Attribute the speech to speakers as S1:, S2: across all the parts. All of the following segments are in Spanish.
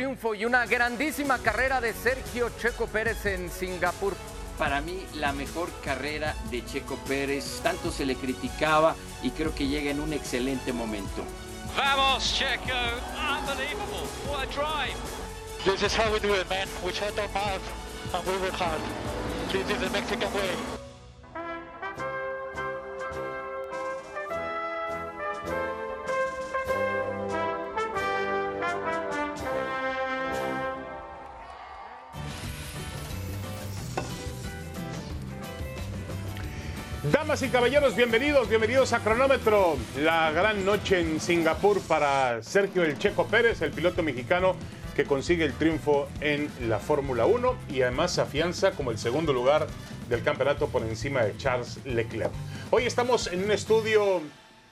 S1: triunfo y una grandísima carrera de Sergio Checo Pérez en Singapur.
S2: Para mí, la mejor carrera de Checo Pérez, tanto se le criticaba y creo que llega en un excelente momento.
S3: Vamos, Checo! Unbelievable! What a drive!
S4: This is how we do it, man. We shut our mouth and we work hard. This is the Mexican way.
S5: Damas y caballeros, bienvenidos, bienvenidos a Cronómetro. La gran noche en Singapur para Sergio El Checo Pérez, el piloto mexicano que consigue el triunfo en la Fórmula 1 y además se afianza como el segundo lugar del campeonato por encima de Charles Leclerc. Hoy estamos en un estudio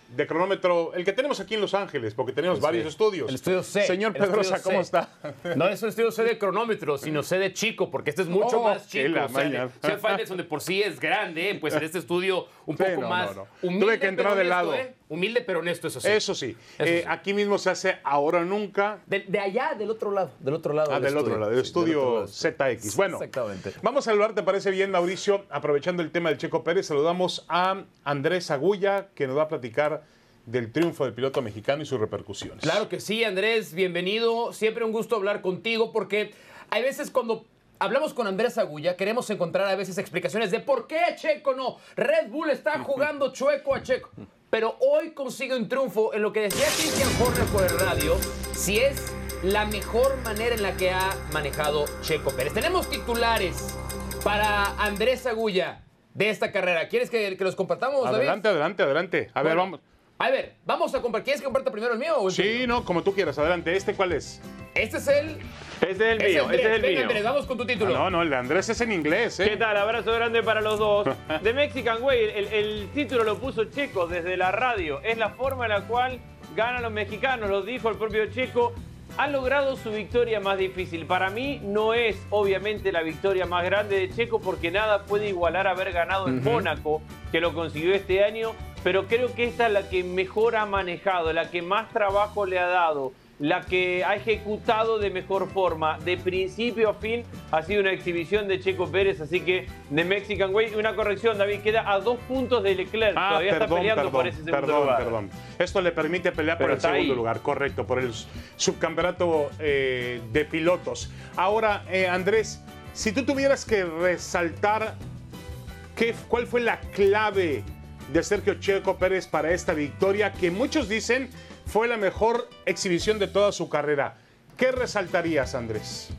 S5: de cronómetro, el que tenemos aquí en Los Ángeles, porque tenemos varios estudios.
S6: El estudio C.
S5: Señor
S6: El
S5: Pedrosa, ¿cómo
S6: C.
S5: está?
S6: No es un estudio C de cronómetro, sino C de chico, porque este es mucho
S5: Oh,
S6: más chico.
S5: la
S6: O sea, de-
S5: maña.
S6: Sea Faitelson de por sí es grande, pues en este estudio un
S5: Sí,
S6: poco
S5: no,
S6: más
S5: no, no.
S6: humilde.
S5: Tuve que entrar de
S6: honesto,
S5: lado.
S6: ¿eh? Humilde pero honesto, eso sí.
S5: Eso sí,
S6: Eso
S5: eh,
S6: sí.
S5: aquí mismo se hace ahora nunca.
S6: De, de allá, del otro lado. Del otro lado.
S5: Ah, del otro lado, del
S6: Sí, del
S5: estudio
S6: lado.
S5: ZX. Bueno,
S6: Exactamente.
S5: vamos a saludar, ¿te parece bien, Mauricio? Aprovechando el tema del Checo Pérez, saludamos a Andrés Agulla, que nos va a platicar del triunfo del piloto mexicano y sus repercusiones.
S6: Claro que sí, Andrés, bienvenido. Siempre un gusto hablar contigo porque hay veces cuando hablamos con Andrés Agulla queremos encontrar a veces explicaciones de por qué Checo no. Red Bull está jugando chueco a Checo. Pero hoy consigue un triunfo en lo que decía Christian Horner por el radio, si es la mejor manera en la que ha manejado Checo Pérez. Tenemos titulares para Andrés Agulla de esta carrera. ¿Quieres que, que los compartamos, David?
S5: Adelante, adelante, adelante. A ver, vamos.
S6: A ver, vamos a compartir. ¿Quieres que comparta primero el mío o el tuyo?
S5: Sí, no, como tú quieras, adelante. ¿Este cuál es?
S6: Este es el.
S7: Ese es el mío, ese es el
S6: Venga,
S7: mío.
S6: Andrés, vamos con tu título.
S5: No, no, el de Andrés es en inglés, ¿eh?
S7: ¿Qué tal? Abrazo grande para los dos. The Mexican Way, el, el título lo puso Checo desde la radio. Es la forma en la cual ganan los mexicanos, lo dijo el propio Checo. Han logrado su victoria más difícil. Para mí no es obviamente la victoria más grande de Checo porque nada puede igualar haber ganado en Mónaco, que lo consiguió este año. Pero creo que esta es la que mejor ha manejado, la que más trabajo le ha dado, la que ha ejecutado de mejor forma. De principio a fin ha sido una exhibición de Checo Pérez, así que de Mexican Way. Una corrección, David, queda a dos puntos de Leclerc.
S5: Ah,
S7: Todavía está peleando
S5: perdón,
S7: por ese segundo
S5: perdón,
S7: lugar.
S5: perdón. Esto le permite pelear por el segundo
S7: ahí.
S5: lugar, correcto, por el subcampeonato eh, de pilotos. Ahora, eh, Andrés, si tú tuvieras que resaltar qué, cuál fue la clave de Sergio Checo Pérez para esta victoria, que muchos dicen fue la mejor exhibición de toda su carrera, ¿qué resaltarías, Andrés?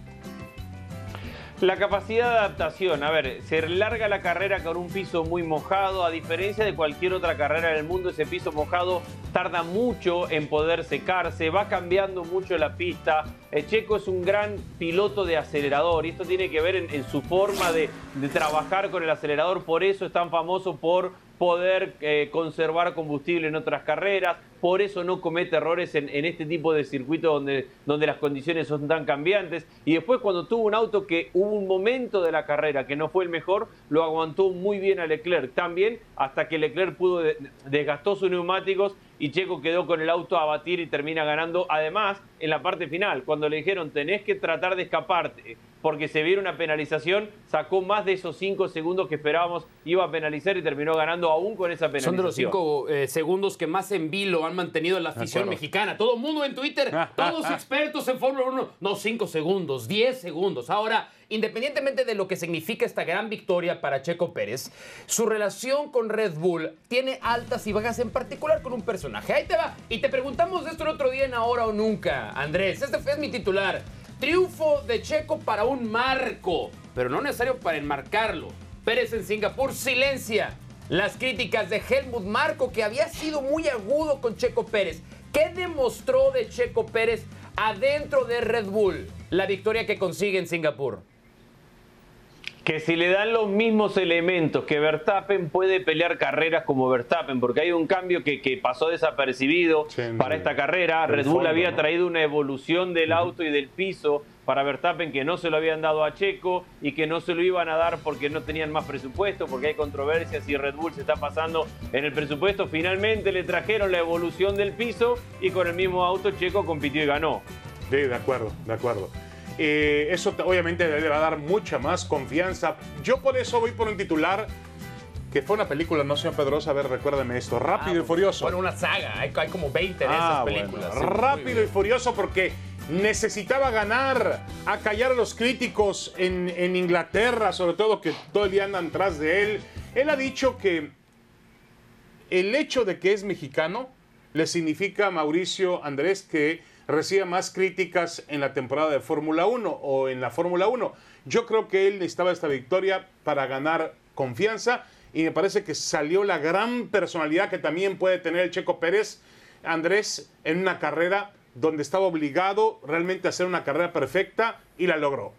S7: La capacidad de adaptación. A ver, se larga la carrera con un piso muy mojado. A diferencia de cualquier otra carrera en el mundo, ese piso mojado tarda mucho en poder secarse. Va cambiando mucho la pista. Eh, Checo es un gran piloto de acelerador y esto tiene que ver en, su forma de trabajar con el acelerador. Por eso es tan famoso por poder eh, conservar combustible en otras carreras, por eso no comete errores en, este tipo de circuitos donde, donde las condiciones son tan cambiantes. Y después cuando tuvo un auto que hubo un momento de la carrera que no fue el mejor, lo aguantó muy bien a Leclerc. También hasta que Leclerc pudo de- desgastó sus neumáticos y Checo quedó con el auto a batir y termina ganando. Además, en la parte final, cuando le dijeron tenés que tratar de escaparte porque se viera una penalización, sacó más de esos cinco segundos que esperábamos iba a penalizar y terminó ganando aún con esa penalización.
S6: Son de los cinco eh, segundos que más en vilo han mantenido la afición mexicana. Todo el mundo en Twitter, todos expertos en Fórmula 1. No, cinco segundos, diez segundos. Ahora, independientemente de lo que significa esta gran victoria para Checo Pérez, su relación con Red Bull tiene altas y bajas, en particular con un personaje. Ahí te va. Y te preguntamos de esto el otro día en Ahora o Nunca, Andrés. Este fue mi titular. Triunfo de Checo para un marco, pero no necesario para enmarcarlo. Pérez en Singapur silencia las críticas de Helmut Marco, que había sido muy agudo con Checo Pérez. ¿Qué demostró de Checo Pérez adentro de Red Bull la victoria que consigue en Singapur?
S7: Que si le dan los mismos elementos que Verstappen puede pelear carreras como Verstappen, porque hay un cambio que, que pasó desapercibido
S5: Sí,
S7: para esta carrera. Red Bull
S5: fondo,
S7: había
S5: ¿no?
S7: traído una evolución del auto y del piso para Verstappen que no se lo habían dado a Checo y que no se lo iban a dar porque no tenían más presupuesto, porque hay controversias y Red Bull se está pasando en el presupuesto. Finalmente le trajeron la evolución del piso y con el mismo auto Checo compitió y ganó.
S5: Sí, de acuerdo, de acuerdo. Eh, eso te- obviamente le va a dar mucha más confianza. Yo por eso voy por un titular que fue una película, no señor Pedrosa, a ver, recuérdame esto, Rápido y Furioso.
S6: Bueno, una saga. Hay, hay como 20 de
S5: Ah,
S6: esas
S5: bueno,
S6: películas. Sí,
S5: Rápido y. Furioso porque necesitaba ganar, a callar a los críticos en, en Inglaterra, sobre todo que todo el día andan tras de él. Él ha dicho que el hecho de que es mexicano le significa a Mauricio Andrés que reciba más críticas en la temporada de Fórmula 1 o en la Fórmula 1. Yo creo que él necesitaba esta victoria para ganar confianza y me parece que salió la gran personalidad que también puede tener el Checo Pérez, Andrés, en una carrera donde estaba obligado realmente a hacer una carrera perfecta y la logró.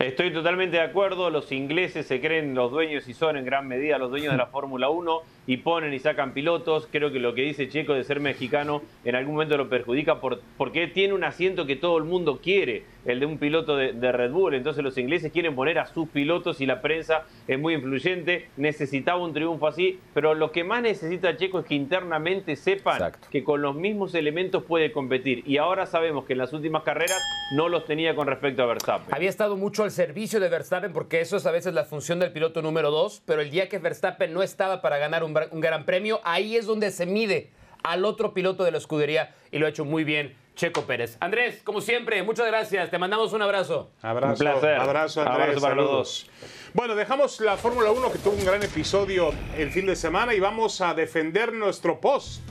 S7: Estoy totalmente de acuerdo, los ingleses se creen los dueños y son en gran medida los dueños de la Fórmula 1 y ponen y sacan pilotos. Creo que lo que dice Checo de ser mexicano en algún momento lo perjudica por- porque tiene un asiento que todo el mundo quiere, el de un piloto de, de Red Bull. Entonces los ingleses quieren poner a sus pilotos y la prensa es muy influyente. Necesitaba un triunfo así, pero lo que más necesita Checo es que internamente sepan
S6: Exacto.
S7: que con los mismos elementos puede competir. Y ahora sabemos que en las últimas carreras no los tenía con respecto a Verstappen.
S6: Había estado mucho al servicio de Verstappen porque eso es a veces la función del piloto número dos, pero el día que Verstappen no estaba para ganar un, un gran premio, ahí es donde se mide al otro piloto de la escudería y lo ha hecho muy bien Checo Pérez. Andrés, como siempre, muchas gracias, te mandamos un abrazo.
S5: Abrazo,
S7: Un placer.
S5: abrazo, Andrés,
S7: Abrazo para
S5: saludos. Bueno, dejamos la Fórmula 1 que tuvo un gran episodio el fin de semana y vamos a defender nuestro post.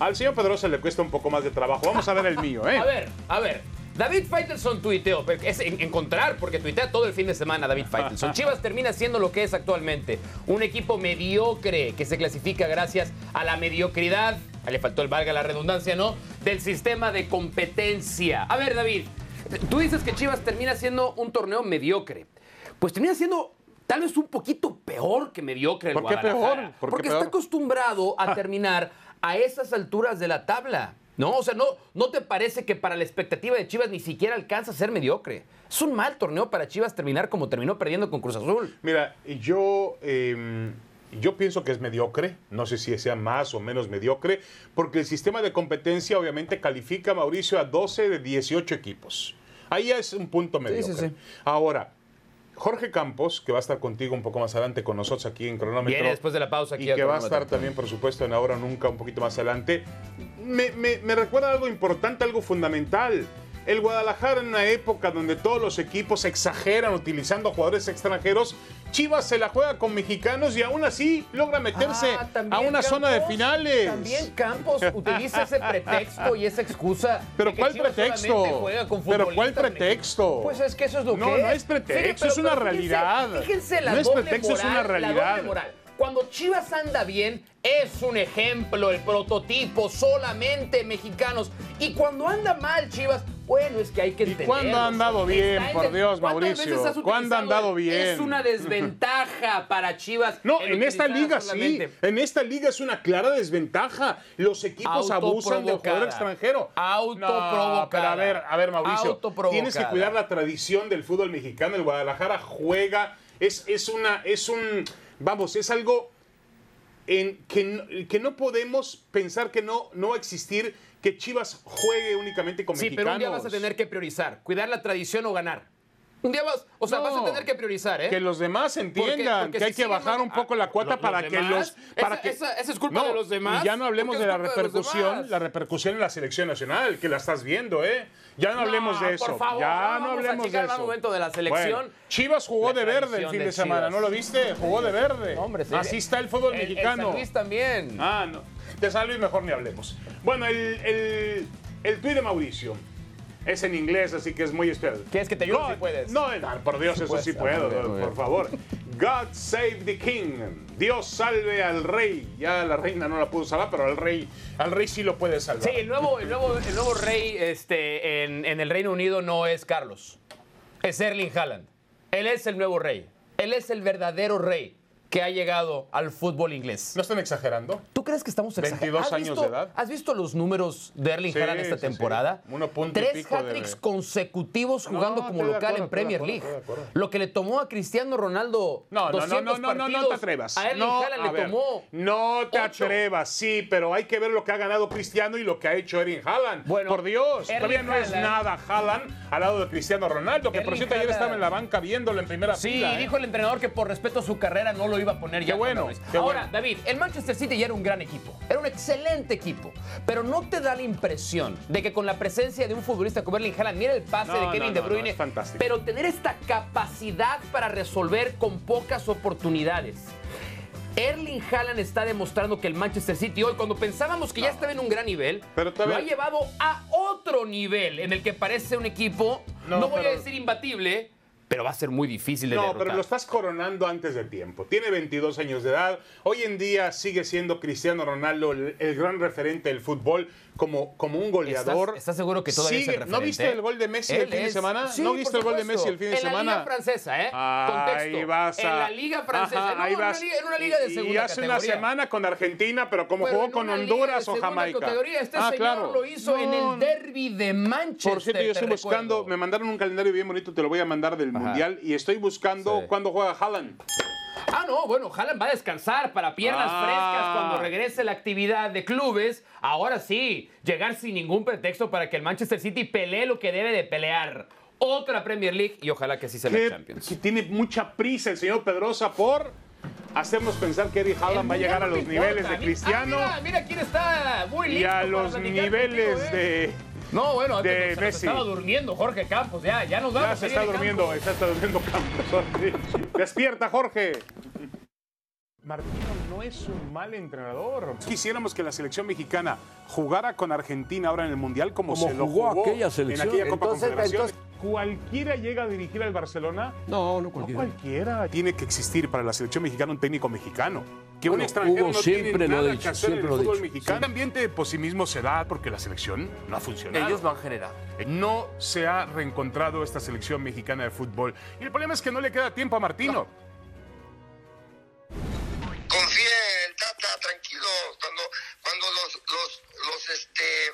S5: Al señor Pedrosa le cuesta un poco más de trabajo. Vamos a ver el mío, ¿eh?
S6: A ver, a ver. David Faitelson tuiteó, es en- encontrar, porque tuitea todo el fin de semana David Faitelson. Chivas termina siendo lo que es actualmente, un equipo mediocre que se clasifica gracias a la mediocridad, le faltó el valga la redundancia, ¿no? Del sistema de competencia. A ver, David, tú dices que Chivas termina siendo un torneo mediocre. Pues termina siendo tal vez un poquito peor que mediocre el
S5: ¿Por qué
S6: Guadalajara.
S5: peor? ¿Por qué
S6: Porque
S5: peor?
S6: está acostumbrado a terminar a esas alturas de la tabla. No, o sea, no, ¿no te parece que para la expectativa de Chivas ni siquiera alcanza a ser mediocre? Es un mal torneo para Chivas terminar como terminó perdiendo con Cruz Azul.
S5: Mira, yo, eh, yo pienso que es mediocre, no sé si sea más o menos mediocre, porque el sistema de competencia obviamente califica a Mauricio a 12 de 18 equipos. Ahí ya es un punto mediocre.
S6: sí, sí.
S5: Ahora, Jorge Campos, que va a estar contigo un poco más adelante con nosotros aquí en Cronómetro.
S6: Viene después de la pausa aquí
S5: Y que va a estar también, por supuesto, en Ahora Nunca un poquito más adelante. Me, me- me recuerda algo importante, algo fundamental. El Guadalajara en una época donde todos los equipos exageran utilizando jugadores extranjeros, Chivas se la juega con mexicanos y aún así logra meterse
S6: Ah,
S5: a una zona de finales.
S6: También Campos utiliza ese pretexto y esa excusa.
S5: Pero ¿cuál
S6: Chivas
S5: pretexto?
S6: juega con
S5: Pero ¿cuál pretexto?
S6: Pues es que eso es lo
S5: No,
S6: que
S5: no es pretexto,
S6: Fíjate,
S5: es una
S6: fíjense-
S5: realidad.
S6: Fíjense la
S5: No es pretexto, es una
S6: la
S5: realidad.
S6: doble moral. Cuando Chivas anda bien, es un ejemplo, el prototipo, solamente mexicanos. Y cuando anda mal, Chivas, bueno, es que hay que
S5: ¿Y
S6: entenderlo.
S5: cuándo ha andado bien, por Dios,
S6: ¿Cuántas
S5: Mauricio? ¿Cuándo ha andado bien?
S6: Es una desventaja para Chivas.
S5: No, en esta liga
S6: solamente.
S5: sí. En esta liga es una clara desventaja. Los equipos abusan del jugador extranjero.
S6: Autoprovocada.
S5: No, pero a ver, a ver, Mauricio. Tienes que cuidar la tradición del fútbol mexicano. El Guadalajara juega. Es, es una. Es un. Vamos, es algo en que, no- que no podemos pensar que no, no va a existir que Chivas juegue únicamente con
S6: Sí,
S5: mexicanos.
S6: pero un día vas a tener que priorizar, cuidar la tradición o ganar. Un día vas, o sea,
S5: No,
S6: vas a tener que priorizar, ¿eh?
S5: Que los demás entiendan
S6: porque
S5: que hay
S6: si
S5: que bajar un poco la cuota
S6: ¿los
S5: para que
S6: demás?
S5: los. Para
S6: Esa-
S5: que,
S6: esa- esa es culpa de los demás.
S5: Y ya no hablemos
S6: ¿Por qué
S5: de la
S6: de
S5: repercusión, la repercusión en la selección nacional, que la estás viendo, ¿eh? Ya no hablemos de eso.
S6: Por favor,
S5: ya no hablemos de eso.
S6: momento de la selección.
S5: Bueno, Chivas jugó de verde el fin
S6: de
S5: de, semana. ¿no lo viste? Jugó de verde.
S6: No, hombre, sí.
S5: Así está el fútbol
S6: El- el
S5: mexicano.
S6: San Luis también.
S5: Ah, no. De San Luis mejor ni hablemos. Bueno, el, el, el tuit de Mauricio es en inglés, así que es muy especial.
S6: ¿Quieres que te ayude?
S5: God-
S6: Sí puedes.
S5: No, no, por Dios, eso sí
S6: Ah,
S5: puedo, por favor. God save the king. Dios salve al rey. Ya la reina no la pudo salvar, pero al rey, al rey sí lo puede salvar.
S6: Sí, el nuevo, el nuevo, el nuevo rey este, en, en el Reino Unido no es Carlos, es Erling Haaland. Él es el nuevo rey. Él es el verdadero rey. Que ha llegado al fútbol inglés.
S5: ¿No están exagerando?
S6: ¿Tú crees que estamos
S5: 22
S6: ¿Has
S5: años
S6: visto-
S5: de edad.
S6: ¿Has visto los números de Erling
S5: Sí,
S6: Haaland esta
S5: sí, sí.
S6: temporada?
S5: Uno punto
S6: Tres
S5: de-
S6: hat-tricks consecutivos jugando
S5: No,
S6: como local
S5: acuerdo,
S6: en Premier League.
S5: acuerdo.
S6: Lo que le tomó a Cristiano Ronaldo
S5: No, no, no,
S6: 200
S5: no, no, te atrevas.
S6: A Erling Haaland
S5: a
S6: le tomó
S5: No te atrevas, sí, pero hay que ver lo que ha ganado Cristiano y lo que ha hecho Erling Haaland.
S6: Bueno,
S5: por Dios,
S6: Erling
S5: todavía no es nada Haaland al lado de Cristiano Ronaldo, que por
S6: Erling
S5: cierto ayer estaba en la banca viéndolo en primera
S6: Sí,
S5: fila. ¿eh?
S6: dijo el entrenador que por respeto a su carrera no lo iba a poner ya.
S5: Qué bueno, qué
S6: Ahora,
S5: bueno.
S6: David, el Manchester City ya era un gran equipo. Era un excelente equipo. Pero no te da la impresión de que con la presencia de un futbolista como Erling Haaland, mira el pase
S5: No,
S6: de Kevin
S5: no,
S6: De
S5: no, no,
S6: Bruyne.
S5: es fantástico.
S6: Pero tener esta capacidad para resolver con pocas oportunidades. Erling Haaland está demostrando que el Manchester City hoy, cuando pensábamos que ya estaba en un gran nivel,
S5: Pero todavía-
S6: lo ha llevado a otro nivel en el que parece un equipo, no,
S5: No,
S6: voy a decir imbatible, pero va a ser muy difícil de
S5: No,
S6: derrotar.
S5: pero lo estás coronando antes de tiempo. Tiene 22 años de edad. Hoy en día sigue siendo Cristiano Ronaldo el, el gran referente del fútbol como, como un goleador.
S6: ¿Estás, estás seguro que todavía es el
S5: Sigue- ¿No viste el gol de Messi el fin de semana?
S6: Sí,
S5: ¿No viste el gol de. Messi el fin de
S6: en
S5: semana?
S6: En la liga francesa, ¿eh?
S5: Ahí
S6: Contexto.
S5: vas a-
S6: En la liga francesa.
S5: Ajá,
S6: no,
S5: ahí
S6: en, una
S5: vas.
S6: liga, en una liga de segunda
S5: Y hace una semana con Argentina, pero como jugó con Honduras o Jamaica.
S6: categoría. Este
S5: ah,
S6: señor
S5: claro.
S6: lo hizo en el derby de Manchester.
S5: Por cierto, yo estoy buscando,
S6: recuerdo.
S5: me mandaron un calendario bien bonito, te lo voy a mandar del
S6: Ajá.
S5: Mundial, y estoy buscando
S6: Sí.
S5: cuándo juega Haaland.
S6: Ah, no, bueno, Haaland va a descansar para piernas
S5: Ah.
S6: frescas cuando regrese la actividad de clubes. Ahora sí, llegar sin ningún pretexto para que el Manchester City pelee lo que debe de pelear. Otra Premier League y ojalá que sí sea la Champions.
S5: que tiene mucha prisa el señor Pedrosa por hacernos pensar que Eric Haaland
S6: El
S5: va a llegar a los niveles de Cristiano
S6: Ah, mira, mira quién está muy listo
S5: y a los niveles
S6: contigo, ¿eh?
S5: de...
S6: No, bueno, antes
S5: de
S6: se nos
S5: Messi.
S6: estaba durmiendo Jorge Campos, ya, ya nos vamos.
S5: Ya se está durmiendo,
S6: campo.
S5: se está durmiendo Campos. Despierta, Jorge. Martino no es un mal entrenador. Quisiéramos que la selección mexicana jugara con Argentina ahora en el Mundial como,
S8: Como
S5: se lo
S8: jugó
S5: jugó
S8: aquella
S5: en
S8: selección.
S5: aquella Copa
S8: Entonces-
S5: Confederaciones. ¿Cualquiera llega a dirigir al Barcelona?
S8: No, no
S5: No
S8: cualquiera.
S5: cualquiera. Tiene que existir para la selección mexicana un técnico mexicano. Que un
S8: Bueno,
S5: extranjero
S8: Hugo
S5: no
S8: siempre
S5: tiene
S8: lo ha
S5: nada
S8: dicho,
S5: que hacer en
S8: siempre
S5: el
S8: lo ha
S5: fútbol
S8: dicho,
S5: mexicano. El ambiente de pesimismo se da porque la selección no ha funcionado.
S1: Ellos lo han generado.
S5: No se ha reencontrado esta selección mexicana de fútbol. Y el problema es que no le queda tiempo a Martino.
S9: confíe en el Tata, tranquilo, cuando, cuando los, los, los, este,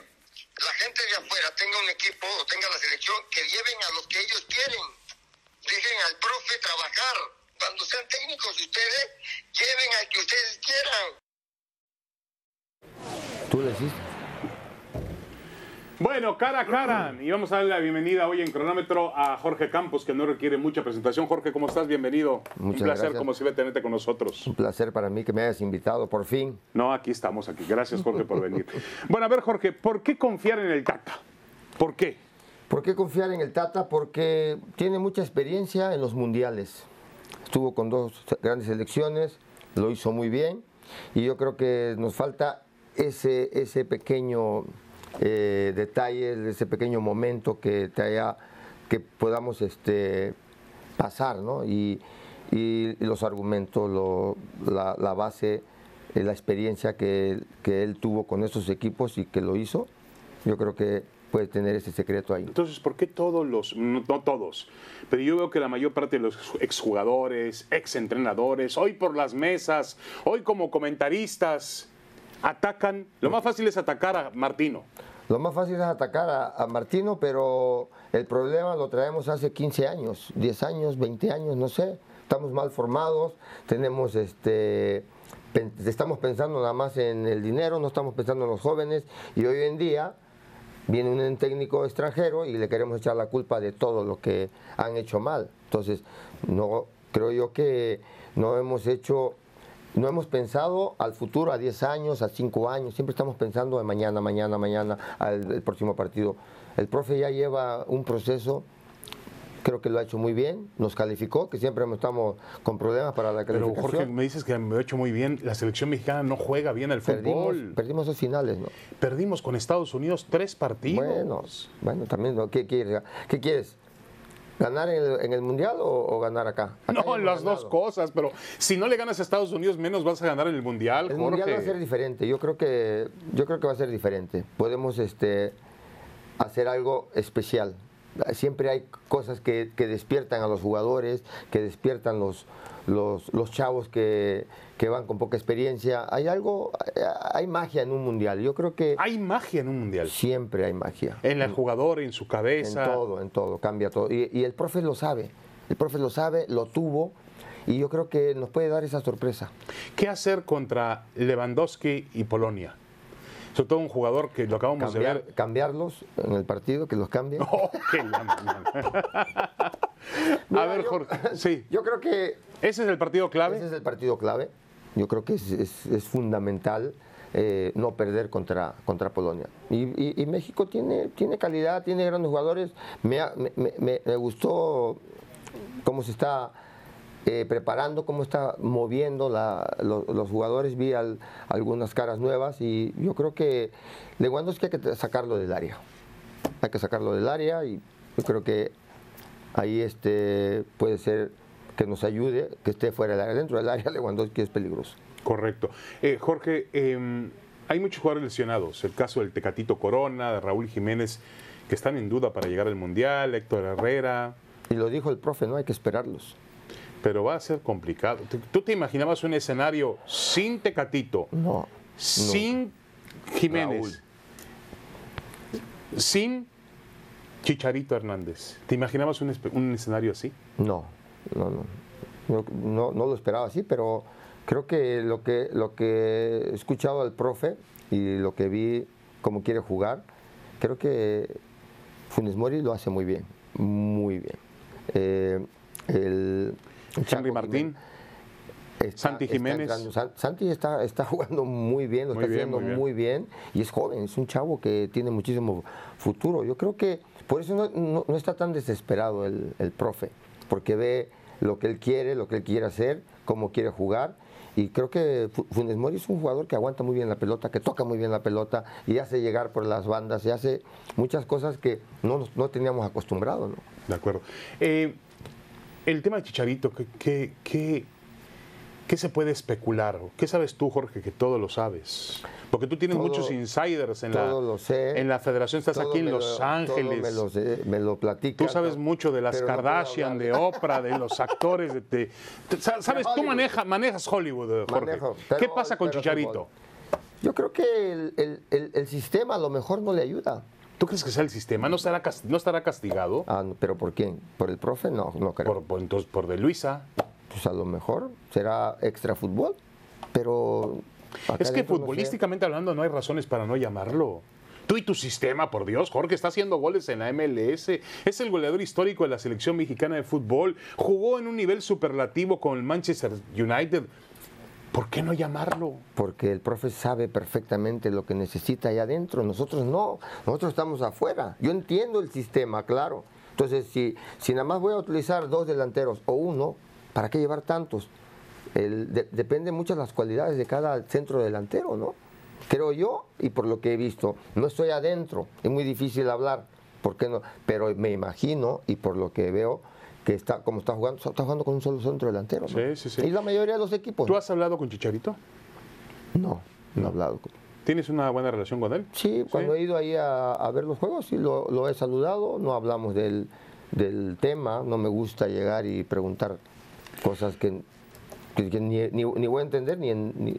S9: la gente de afuera tenga un equipo o tenga la selección, que lleven a los que ellos quieren. Dejen al profe trabajar. Cuando sean técnicos ustedes, lleven al que ustedes quieran.
S8: Tú le decís.
S5: Bueno, cara a cara. Y vamos a darle la bienvenida hoy en cronómetro a Jorge Campos, que no requiere mucha presentación. Jorge, ¿cómo estás? Bienvenido.
S10: Muchas
S5: Un placer,
S10: gracias.
S5: como siempre, tenerte con nosotros.
S10: Un placer para mí que me hayas invitado, por fin.
S5: No, aquí estamos, aquí. Gracias, Jorge, por venir. Bueno, a ver, Jorge, ¿por qué confiar en el Tata? ¿Por qué?
S10: ¿Por qué confiar en el Tata? Porque tiene mucha experiencia en los mundiales. Estuvo con dos grandes selecciones, lo hizo muy bien y yo creo que nos falta ese, ese pequeño eh, detalle, ese pequeño momento que, te haya, que podamos este, pasar, ¿no? Y, y los argumentos, lo- la, la base, eh, la experiencia que, que él tuvo con esos equipos y que lo hizo, yo creo que puede tener ese secreto ahí.
S5: Entonces, ¿por qué todos los, no, no todos, pero yo veo que la mayor parte de los exjugadores, exentrenadores, hoy por las mesas, hoy como comentaristas, atacan, lo más fácil es atacar a Martino.
S10: Lo más fácil es atacar a, a Martino, pero el problema lo traemos hace 15 años, 10 años, 20 años, no sé. Estamos mal formados, tenemos este pen- estamos pensando nada más en el dinero, no estamos pensando en los jóvenes y hoy en día viene un técnico extranjero y le queremos echar la culpa de todo lo que han hecho mal. Entonces, no creo yo que no hemos hecho no hemos pensado al futuro, a 10 años, a 5 años, siempre estamos pensando en mañana, mañana, mañana, al próximo partido. El profe ya lleva un proceso, creo que lo ha hecho muy bien, nos calificó, que siempre estamos con problemas para la
S5: Pero
S10: calificación.
S5: Jorge, me dices que me ha hecho muy bien, la selección mexicana no juega bien al
S10: perdimos,
S5: fútbol.
S10: perdimos dos finales, ¿no?
S5: Perdimos con Estados Unidos tres partidos.
S10: Bueno, bueno, también, ¿no? ¿Qué quieres? ¿Qué quieres? ¿Ganar en el, en el Mundial o, o ganar acá?
S5: No, las dos cosas, pero si no le ganas a Estados Unidos, menos vas a ganar en el Mundial,
S10: El
S5: Jorge.
S10: mundial va a ser diferente. Yo creo que yo creo que va a ser diferente. Podemos este hacer algo especial. Siempre hay cosas que, que despiertan a los jugadores, que despiertan los, los, los chavos que, que van con poca experiencia. Hay algo, hay magia en un mundial. Yo creo que
S5: Hay magia en un mundial.
S10: siempre hay magia.
S5: En el jugador, en su
S10: En
S5: cabeza.
S10: todo, en todo, cambia todo. Y, y el profe lo sabe, el profe lo sabe, lo tuvo, y yo creo que nos puede dar esa sorpresa.
S5: ¿Qué hacer contra Lewandowski y Polonia? Sobre todo un jugador que lo acabamos
S10: Cambiar-
S5: de ver.
S10: cambiarlos en el partido, que los cambien.
S5: Oh, qué mañana. A
S10: Mira,
S5: ver,
S10: yo-
S5: Jorge. Sí.
S10: Yo creo que
S5: Ese es el partido clave.
S10: ese es el partido clave. Yo creo que es, es- es fundamental eh, no perder contra, contra Polonia. Y, y- y México tiene, tiene calidad, tiene grandes jugadores. Me- me- me gustó cómo se está eh, preparando, cómo está moviendo la- lo- los jugadores. Vi al- algunas caras nuevas y yo creo que Lewandowski hay que sacarlo del área. Hay que sacarlo del área y yo creo que ahí este puede ser que nos ayude, que esté fuera del área. Dentro del área Lewandowski es peligroso.
S5: Correcto. Eh, Jorge, eh, hay muchos jugadores lesionados. El caso del Tecatito Corona, de Raúl Jiménez, que están en duda para llegar al Mundial, Héctor Herrera,
S10: Y lo dijo el profe, no hay que esperarlos.
S5: Pero va a ser complicado. ¿Tú- ¿Tú te imaginabas un escenario sin Tecatito,
S10: No.
S5: sin Jiménez, sin Chicharito Hernández? ¿Te imaginabas un, escenario así?
S10: No, no, no. No, no, no lo esperaba así, pero creo que lo que lo que he escuchado al profe y lo que vi cómo quiere jugar, creo que Funes Mori lo hace muy bien, muy bien. Eh, el
S5: Henry Martín.
S10: Está-
S5: Santi
S10: está
S5: Jiménez.
S10: entrando. Santi está, está jugando muy bien, lo
S5: Muy
S10: está
S5: bien,
S10: haciendo
S5: muy bien.
S10: muy bien y es joven, es un chavo que tiene muchísimo futuro. Yo creo que por eso no, no- no está tan desesperado el, el profe, porque ve lo que él quiere, lo que él quiere hacer, cómo quiere jugar. Y creo que Fu- Funes Mori es un jugador que aguanta muy bien la pelota, que toca muy bien la pelota y hace llegar por las bandas y hace muchas cosas que no, no teníamos acostumbrado. ¿no?
S5: De acuerdo. Eh, el tema de Chicharito, ¿qué, qué, qué- qué se puede especular? ¿Qué sabes tú, Jorge, que todo lo sabes? Porque tú tienes
S10: Todo-
S5: muchos insiders en la,
S10: todo lo sé.
S5: en la federación, estás aquí en Los
S10: lo-
S5: Ángeles.
S10: me lo, sé, me lo platica.
S5: Tú sabes mucho de las
S10: no
S5: Kardashian, de. Oprah, de los actores. De, de- sabes, tú maneja, manejas Hollywood, eh, Jorge.
S10: Manejo,
S5: ¿Qué pasa con Chicharito?
S10: Yo creo que el, el- el- el sistema a lo mejor no le ayuda.
S5: ¿Tú crees que sea el sistema? ¿No estará, no estará castigado?
S10: Ah, ¿Pero por quién? ¿Por el profe? No, no creo.
S5: Por, por- entonces, por de Luisa.
S10: Pues a lo mejor será extra fútbol, pero...
S5: Es que
S10: adentro no sé.
S5: futbolísticamente hablando no hay razones para no llamarlo. Tú y tu sistema, por Dios, Jorge está haciendo goles en la MLS, es el goleador histórico de la selección mexicana de fútbol, jugó en un nivel superlativo con el Manchester United. ¿Por qué no llamarlo?
S10: Porque el profe sabe perfectamente lo que necesita allá adentro, nosotros no, nosotros estamos afuera. Yo entiendo el sistema, claro. Entonces, si, si nada más voy a utilizar dos delanteros o uno, ¿para qué llevar tantos? El- de- depende mucho de las cualidades de cada centro delantero, ¿no? Creo yo, y por lo que he visto, no estoy adentro, es muy difícil hablar, ¿por qué no? Pero me imagino, y por lo que veo, que está, como está jugando, está jugando con un solo centro delantero, ¿no?
S5: Sí, sí, sí.
S10: Y la mayoría de los equipos.
S5: ¿Tú has hablado con Chicharito?
S10: No, no he hablado con
S5: ¿Tienes una buena relación con él?
S10: Sí, cuando he ido ahí a, a ver los juegos, sí, lo, lo he saludado, no hablamos del, del tema, no me gusta llegar y preguntar cosas que, que- que ni, ni- ni voy a entender ni, en- ni,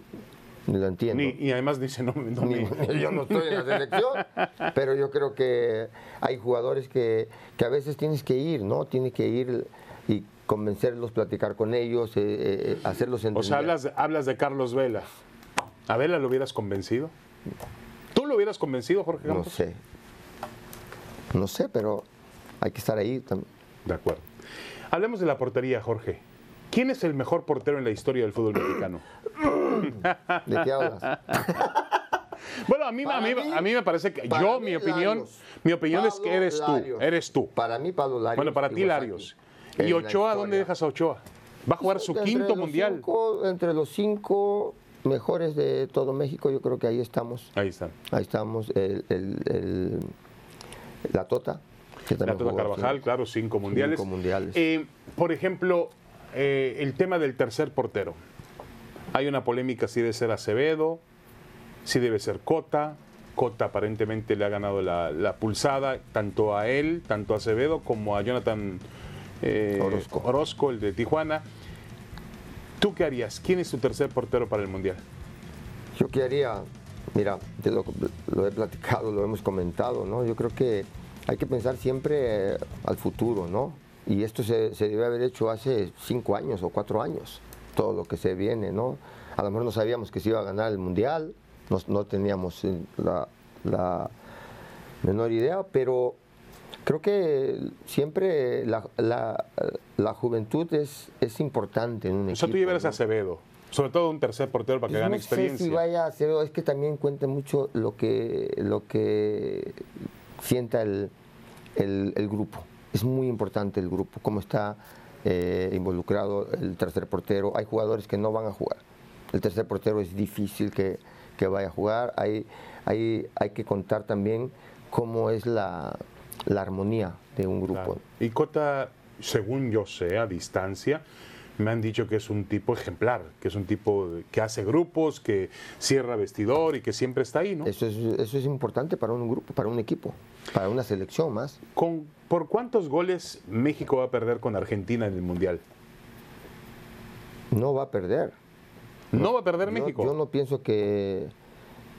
S10: ni lo entiendo.
S5: Ni- y además dice, no, no
S10: Ni-
S5: me-
S10: yo no estoy en la selección, pero yo creo que hay jugadores que, que a veces tienes que ir, ¿no? Tienes que ir y convencerlos, platicar con ellos, eh, eh, hacerlos entender.
S5: O sea, hablas de, hablas de Carlos Vela. ¿A Vela lo hubieras convencido? ¿Tú lo hubieras convencido, Jorge
S10: No
S5: Campos?
S10: sé. No sé, pero hay que estar ahí también.
S5: De acuerdo. Hablemos de la portería, Jorge. ¿Quién es el mejor portero en la historia del fútbol mexicano?
S10: ¿De qué hablas?
S5: Bueno, a mí, a mí,
S10: mí-
S5: a mí me parece que yo, mi opinión,
S10: Larios.
S5: mi opinión es que eres tú, eres tú.
S10: Para mí, Pablo Larios.
S5: Bueno, para ti. Larios. ¿Y Ochoa, dónde dejas a Ochoa? Va a jugar su
S10: Entre
S5: quinto mundial.
S10: cinco- entre los cinco mejores de todo México, yo creo que ahí estamos.
S5: Ahí está.
S10: Ahí estamos. El, el- el- la Tota. que
S5: La Tota
S10: jugó,
S5: Carvajal,
S10: sí.
S5: claro, cinco mundiales.
S10: Cinco mundiales.
S5: Eh, por ejemplo, eh, el tema del tercer portero. Hay una polémica si debe ser Acevedo, si debe ser Cota. Cota aparentemente le ha ganado la, la pulsada tanto a él, tanto a Acevedo como a Jonathan eh,
S10: Orozco.
S5: Orozco, el de Tijuana. ¿Tú qué harías? ¿Quién es tu tercer portero para el Mundial?
S10: Yo qué haría, mira, te lo, lo he platicado, lo hemos comentado, ¿no? Yo creo que hay que pensar siempre eh, al futuro, ¿no? Y esto se, se debe haber hecho hace cinco años o cuatro años, todo lo que se viene, ¿no? A lo mejor no sabíamos que se iba a ganar el Mundial, no, no teníamos eh, la, la menor idea, pero creo que siempre la, la- la juventud es, es importante en un
S5: O sea, tú
S10: equipo,
S5: llevaras a. Acevedo, sobre todo un tercer portero para que
S10: Pues
S5: gane
S10: no
S5: experiencia.
S10: sé si vaya a ser, es que también cuenta mucho lo que, lo que sienta el, el- el grupo. Es muy importante el grupo, cómo está eh, involucrado el tercer portero. Hay jugadores que no van a jugar. El tercer portero es difícil que, que vaya a jugar. Hay, hay, hay que contar también cómo es la, la armonía de un grupo.
S5: Y Cota, según yo sé, a distancia, me han dicho que es un tipo ejemplar, que es un tipo que hace grupos, que cierra vestidor y que siempre está ahí, ¿no?
S10: Eso es, eso es importante para un grupo, para un equipo, para una selección más.
S5: Con, ¿Por cuántos goles México va a perder con Argentina en el Mundial?
S10: No va a perder.
S5: ¿No va a perder
S10: Yo-
S5: México?
S10: Yo, no pienso que,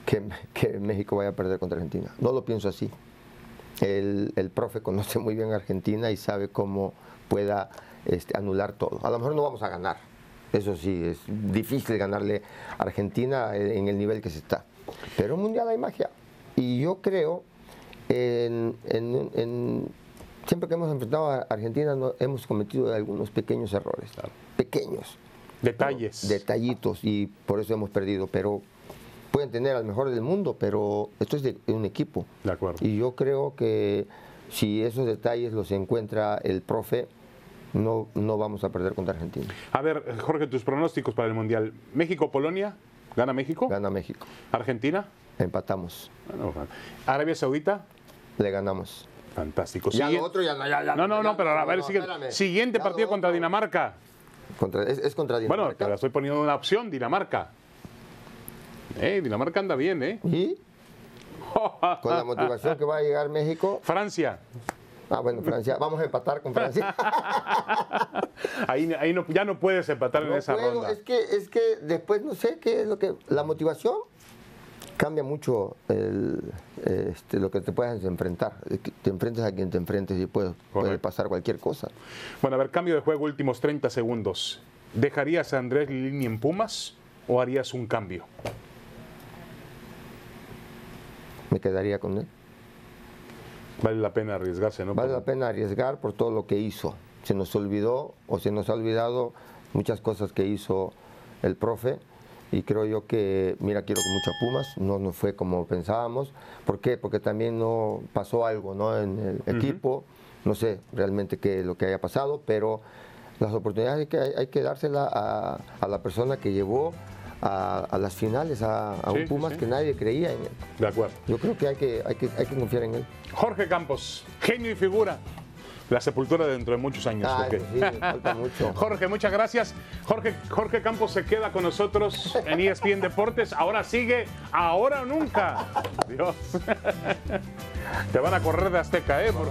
S10: que, que México vaya a perder contra Argentina. No lo pienso así. El, el profe conoce muy bien a Argentina y sabe cómo pueda este, anular todo. A lo mejor no vamos a ganar. Eso sí, es difícil ganarle a Argentina en el nivel que se está. Pero en Mundial hay magia. Y yo creo, en, en- en- siempre que hemos enfrentado a Argentina, no- hemos cometido algunos pequeños errores. Pequeños
S5: Detalles.
S10: detallitos y por eso hemos perdido. Pero pueden tener al mejor del mundo, pero esto es de un equipo.
S5: De acuerdo.
S10: Y yo creo que si esos detalles los encuentra el profe, no, no vamos a perder contra Argentina.
S5: A ver, Jorge, tus pronósticos para el Mundial. México-Polonia, ¿gana México?
S10: Gana México.
S5: ¿Argentina?
S10: Empatamos.
S5: Bueno, ¿Arabia Saudita?
S10: Le ganamos.
S5: Fantástico.
S10: Ya
S5: Siguiente-
S10: lo otro ya no, ya, ya
S5: No, no, no, pero a ver,
S10: no,
S5: siguiente
S10: Ya
S5: partido contra. Dinamarca.
S10: Contra- es, es contra
S5: Bueno,
S10: Dinamarca.
S5: te la estoy poniendo una opción, Dinamarca. Eh, Dinamarca anda bien, ¿eh?
S10: Y con la motivación que va a llegar México.
S5: Francia.
S10: Ah, bueno, Francia. Vamos a empatar con Francia.
S5: Ahí, ahí no, ya no puedes empatar en esa
S10: puedo,
S5: ronda.
S10: Es que, es que después no sé qué es lo que. La motivación cambia mucho el, este, lo que te puedas enfrentar. Te enfrentes a quien te enfrentes y puede, puede pasar cualquier cosa.
S5: Bueno, a ver, cambio de juego, últimos 30 segundos. ¿Dejarías a Andrés Lilini en Pumas o harías un cambio?
S10: Me quedaría con él.
S5: Vale la pena arriesgarse, ¿no?
S10: Vale la pena arriesgar por todo lo que hizo. Se nos olvidó o se nos ha olvidado muchas cosas que hizo el profe y creo yo que, mira, quiero con mucho a Pumas, no nos fue como pensábamos. ¿Por qué? Porque también no pasó algo ¿no? en el equipo, no sé realmente qué es lo que haya pasado, pero las oportunidades hay que, hay que dárselas a, a la persona que llevó a, a las finales, a, a
S5: Sí,
S10: un Pumas
S5: sí.
S10: que nadie creía en él.
S5: De acuerdo.
S10: Yo creo que hay que, hay que, hay que confiar en él.
S5: Jorge Campos, genio y figura. La sepultura dentro de muchos años.
S10: Ay, pues sí, falta mucho.
S5: Jorge, muchas gracias. Jorge, Jorge Campos se queda con nosotros en ESPN Deportes. Ahora sigue, ahora o nunca. Dios. Te van a correr de Azteca, ¿eh? Por-